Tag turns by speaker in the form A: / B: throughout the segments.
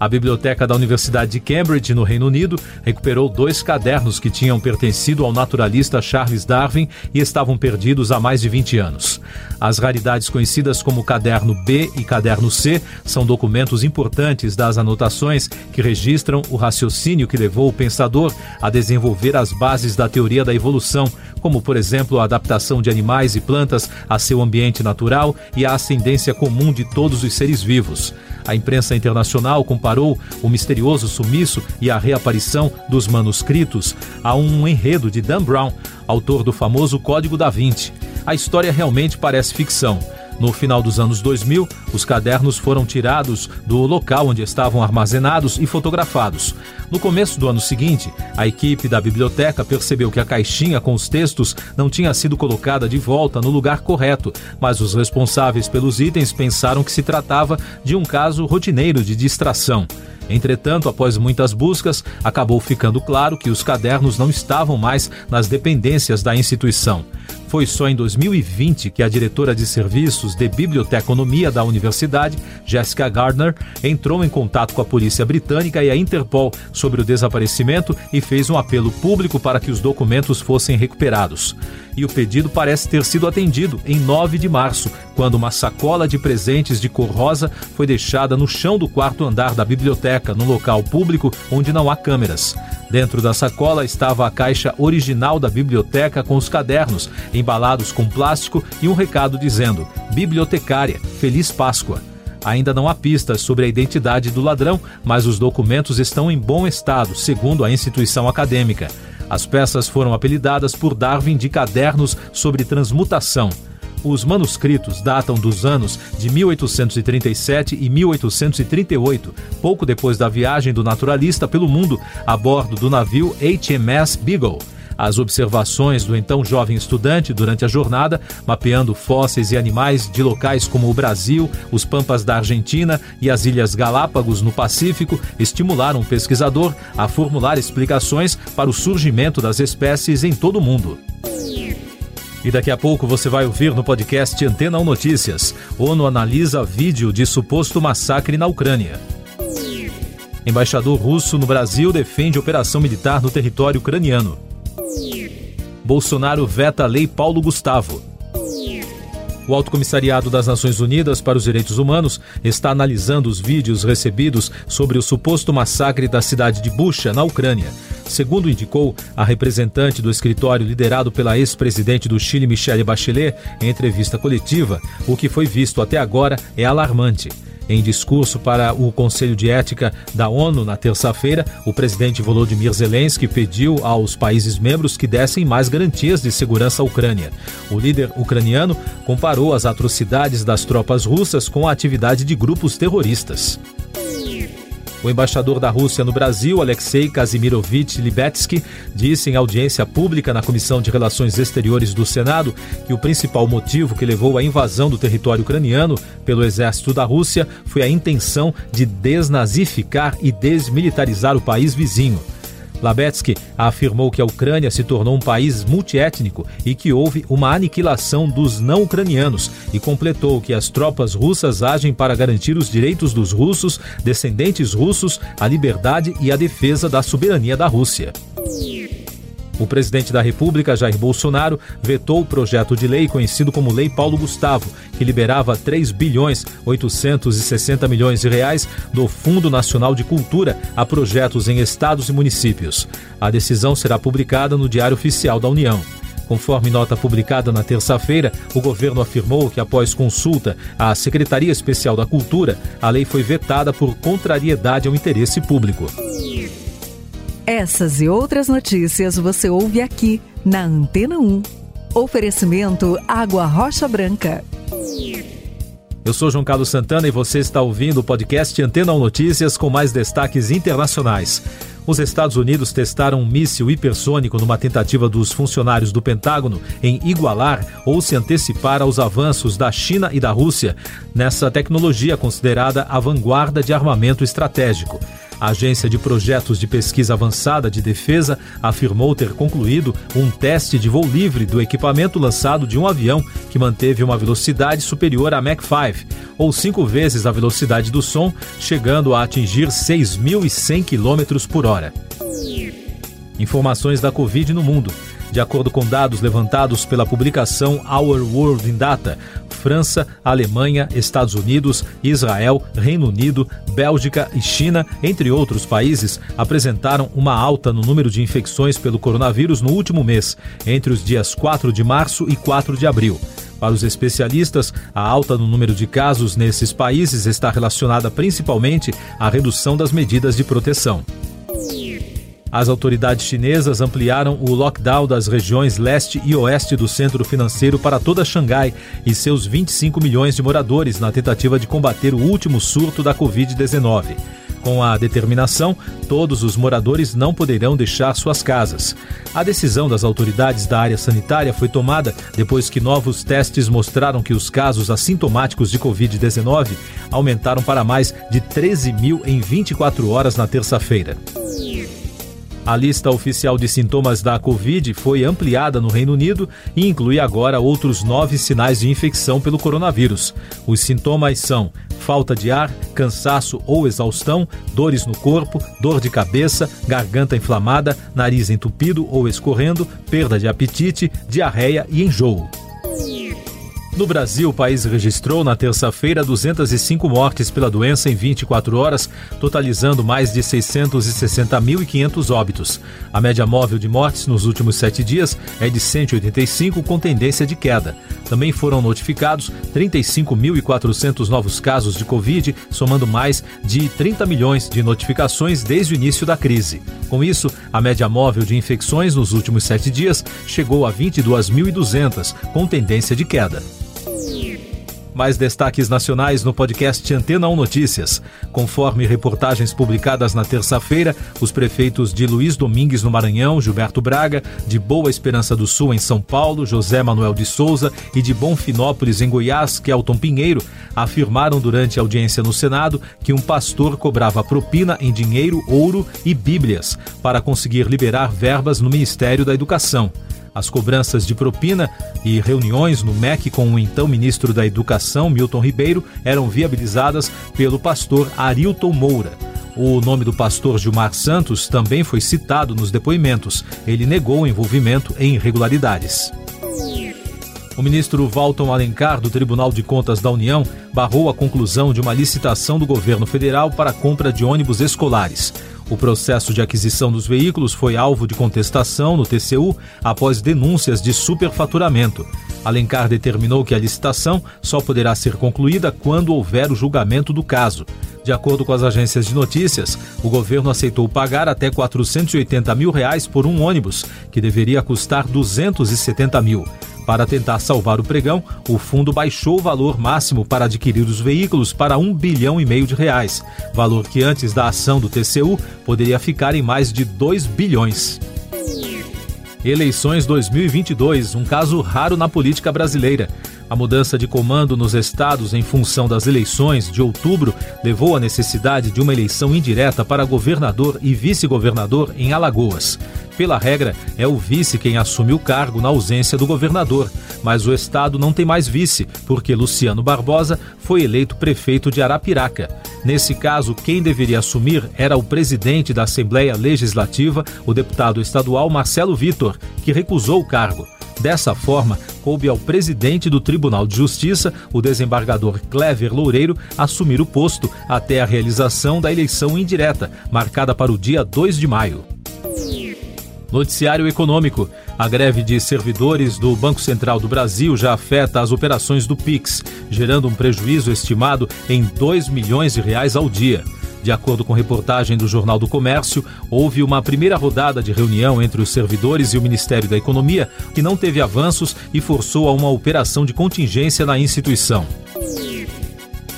A: A Biblioteca da Universidade de Cambridge, no Reino Unido, recuperou dois cadernos que tinham pertencido ao naturalista Charles Darwin e estavam perdidos há mais de 20 anos. As raridades conhecidas como Caderno B e Caderno C são documentos importantes das anotações que registram o raciocínio que levou o pensador a desenvolver as bases da teoria da evolução, como, por exemplo, a adaptação de animais e plantas a seu ambiente natural e a ascendência comum de todos os seres vivos. A imprensa internacional comparou o misterioso sumiço e a reaparição dos manuscritos a um enredo de Dan Brown, autor do famoso Código da Vinci. A história realmente parece ficção no final dos anos 2000, os cadernos foram tirados do local onde estavam armazenados e fotografados. No começo do ano seguinte, a equipe da biblioteca percebeu que a caixinha com os textos não tinha sido colocada de volta no lugar correto, mas os responsáveis pelos itens pensaram que se tratava de um caso rotineiro de distração. Entretanto, após muitas buscas, acabou ficando claro que os cadernos não estavam mais nas dependências da instituição. Foi só em 2020 que a diretora de serviços de biblioteconomia da universidade, Jessica Gardner, entrou em contato com a polícia britânica e a Interpol sobre o desaparecimento e fez um apelo público para que os documentos fossem recuperados. E o pedido parece ter sido atendido em 9 de março, quando uma sacola de presentes de cor rosa foi deixada no chão do quarto andar da biblioteca, num local público onde não há câmeras. Dentro da sacola estava a caixa original da biblioteca com os cadernos, embalados com plástico e um recado dizendo: Bibliotecária, Feliz Páscoa. Ainda não há pistas sobre a identidade do ladrão, mas os documentos estão em bom estado, segundo a instituição acadêmica. As peças foram apelidadas por Darwin de cadernos sobre transmutação. Os manuscritos datam dos anos de 1837 e 1838, pouco depois da viagem do naturalista pelo mundo a bordo do navio HMS Beagle. As observações do então jovem estudante durante a jornada, mapeando fósseis e animais de locais como o Brasil, os Pampas da Argentina e as Ilhas Galápagos no Pacífico, estimularam o pesquisador a formular explicações para o surgimento das espécies em todo o mundo. E daqui a pouco você vai ouvir no podcast Antena 1 Notícias. ONU analisa vídeo de suposto massacre na Ucrânia. Embaixador russo no Brasil defende operação militar no território ucraniano. Bolsonaro veta a lei Paulo Gustavo. O Alto Comissariado das Nações Unidas para os Direitos Humanos está analisando os vídeos recebidos sobre o suposto massacre da cidade de Bucha, na Ucrânia. Segundo indicou a representante do escritório liderado pela ex-presidente do Chile, Michelle Bachelet, em entrevista coletiva, o que foi visto até agora é alarmante. Em discurso para o Conselho de Ética da ONU na terça-feira, o presidente Volodymyr Zelensky pediu aos países membros que dessem mais garantias de segurança à Ucrânia. O líder ucraniano comparou as atrocidades das tropas russas com a atividade de grupos terroristas. O embaixador da Rússia no Brasil, Alexei Kazimirovich Libetsky, disse em audiência pública na Comissão de Relações Exteriores do Senado que o principal motivo que levou à invasão do território ucraniano pelo exército da Rússia foi a intenção de desnazificar e desmilitarizar o país vizinho. Labetsky afirmou que a Ucrânia se tornou um país multiétnico e que houve uma aniquilação dos não ucranianos e completou que as tropas russas agem para garantir os direitos dos russos, descendentes russos, a liberdade e a defesa da soberania da Rússia. O presidente da República, Jair Bolsonaro, vetou o projeto de lei conhecido como Lei Paulo Gustavo, que liberava 3 bilhões 860 milhões de reais do Fundo Nacional de Cultura a projetos em estados e municípios. A decisão será publicada no Diário Oficial da União. Conforme nota publicada na terça-feira, o governo afirmou que, após consulta à Secretaria Especial da Cultura, a lei foi vetada por contrariedade ao interesse público.
B: Essas e outras notícias você ouve aqui na Antena 1. Oferecimento Água Rocha Branca.
A: Eu sou João Carlos Santana e você está ouvindo o podcast Antena 1 Notícias com mais destaques internacionais. Os Estados Unidos testaram um míssil hipersônico numa tentativa dos funcionários do Pentágono em igualar ou se antecipar aos avanços da China e da Rússia nessa tecnologia considerada a vanguarda de armamento estratégico. A Agência de Projetos de Pesquisa Avançada de Defesa afirmou ter concluído um teste de voo livre do equipamento lançado de um avião que manteve uma velocidade superior a Mach 5, ou cinco vezes a velocidade do som, chegando a atingir 6.100 km por hora. Informações da Covid no mundo. De acordo com dados levantados pela publicação Our World in Data, França, Alemanha, Estados Unidos, Israel, Reino Unido, Bélgica e China, entre outros países, apresentaram uma alta no número de infecções pelo coronavírus no último mês, entre os dias 4 de março e 4 de abril. Para os especialistas, a alta no número de casos nesses países está relacionada principalmente à redução das medidas de proteção. As autoridades chinesas ampliaram o lockdown das regiões leste e oeste do centro financeiro para toda Xangai e seus 25 milhões de moradores na tentativa de combater o último surto da Covid-19. Com a determinação, todos os moradores não poderão deixar suas casas. A decisão das autoridades da área sanitária foi tomada depois que novos testes mostraram que os casos assintomáticos de Covid-19 aumentaram para mais de 13 mil em 24 horas na terça-feira. A lista oficial de sintomas da Covid foi ampliada no Reino Unido e inclui agora outros nove sinais de infecção pelo coronavírus. Os sintomas são falta de ar, cansaço ou exaustão, dores no corpo, dor de cabeça, garganta inflamada, nariz entupido ou escorrendo, perda de apetite, diarreia e enjoo. No Brasil, o país registrou na terça-feira 205 mortes pela doença em 24 horas, totalizando mais de 660.500 óbitos. A média móvel de mortes nos últimos sete dias é de 185, com tendência de queda. Também foram notificados 35.400 novos casos de Covid, somando mais de 30 milhões de notificações desde o início da crise. Com isso, a média móvel de infecções nos últimos sete dias chegou a 22.200, com tendência de queda. Mais destaques nacionais no podcast Antena 1 Notícias. Conforme reportagens publicadas na terça-feira, os prefeitos de Luiz Domingues, no Maranhão, Gilberto Braga, de Boa Esperança do Sul, em São Paulo, José Manuel de Souza e de Bonfinópolis, em Goiás, Kelton Pinheiro, afirmaram durante a audiência no Senado que um pastor cobrava propina em dinheiro, ouro e bíblias para conseguir liberar verbas no Ministério da Educação. As cobranças de propina e reuniões no MEC com o então ministro da Educação, Milton Ribeiro, eram viabilizadas pelo pastor Arilton Moura. O nome do pastor Gilmar Santos também foi citado nos depoimentos. Ele negou o envolvimento em irregularidades. O ministro Walton Alencar, do Tribunal de Contas da União, barrou a conclusão de uma licitação do governo federal para a compra de ônibus escolares. O processo de aquisição dos veículos foi alvo de contestação no TCU após denúncias de superfaturamento. Alencar determinou que a licitação só poderá ser concluída quando houver o julgamento do caso. De acordo com as agências de notícias, o governo aceitou pagar até 480 mil reais por um ônibus, que deveria custar 270 mil. Para tentar salvar o pregão, o fundo baixou o valor máximo para adquirir os veículos para um bilhão e meio de reais, valor que antes da ação do TCU poderia ficar em mais de 2 bilhões. Eleições 2022, um caso raro na política brasileira. A mudança de comando nos estados em função das eleições de outubro levou à necessidade de uma eleição indireta para governador e vice-governador em Alagoas. Pela regra, é o vice quem assume o cargo na ausência do governador, mas o estado não tem mais vice, porque Luciano Barbosa foi eleito prefeito de Arapiraca. Nesse caso, quem deveria assumir era o presidente da Assembleia Legislativa, o deputado estadual Marcelo Vitor, que recusou o cargo. Dessa forma, coube ao presidente do Tribunal de Justiça, o desembargador Clever Loureiro, assumir o posto até a realização da eleição indireta, marcada para o dia 2 de maio. Noticiário Econômico. A greve de servidores do Banco Central do Brasil já afeta as operações do Pix, gerando um prejuízo estimado em 2 milhões de reais ao dia. De acordo com reportagem do Jornal do Comércio, houve uma primeira rodada de reunião entre os servidores e o Ministério da Economia que não teve avanços e forçou a uma operação de contingência na instituição.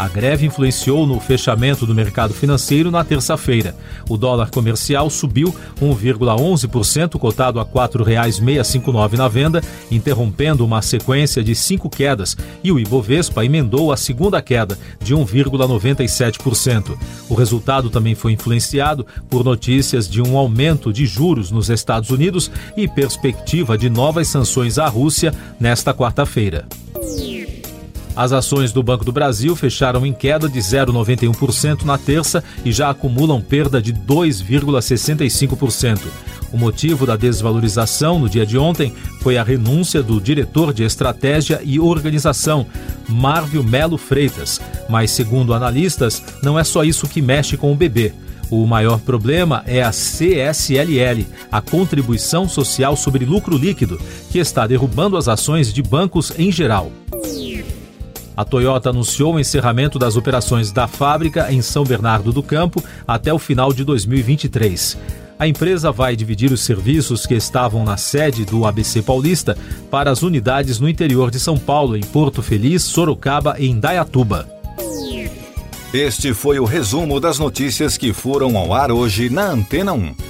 A: A greve influenciou no fechamento do mercado financeiro na terça-feira. O dólar comercial subiu 1,11%, cotado a R$ 4,659 na venda, interrompendo uma sequência de cinco quedas, e o Ibovespa emendou a segunda queda, de 1,97%. O resultado também foi influenciado por notícias de um aumento de juros nos Estados Unidos e perspectiva de novas sanções à Rússia nesta quarta-feira. As ações do Banco do Brasil fecharam em queda de 0,91% na terça e já acumulam perda de 2,65%. O motivo da desvalorização no dia de ontem foi a renúncia do diretor de estratégia e organização, Marvio Melo Freitas. Mas, segundo analistas, não é só isso que mexe com o bebê. O maior problema é a CSLL, a Contribuição Social sobre Lucro Líquido, que está derrubando as ações de bancos em geral. A Toyota anunciou o encerramento das operações da fábrica em São Bernardo do Campo até o final de 2023. A empresa vai dividir os serviços que estavam na sede do ABC Paulista para as unidades no interior de São Paulo, em Porto Feliz, Sorocaba e Indaiatuba.
C: Este foi o resumo das notícias que foram ao ar hoje na Antena 1.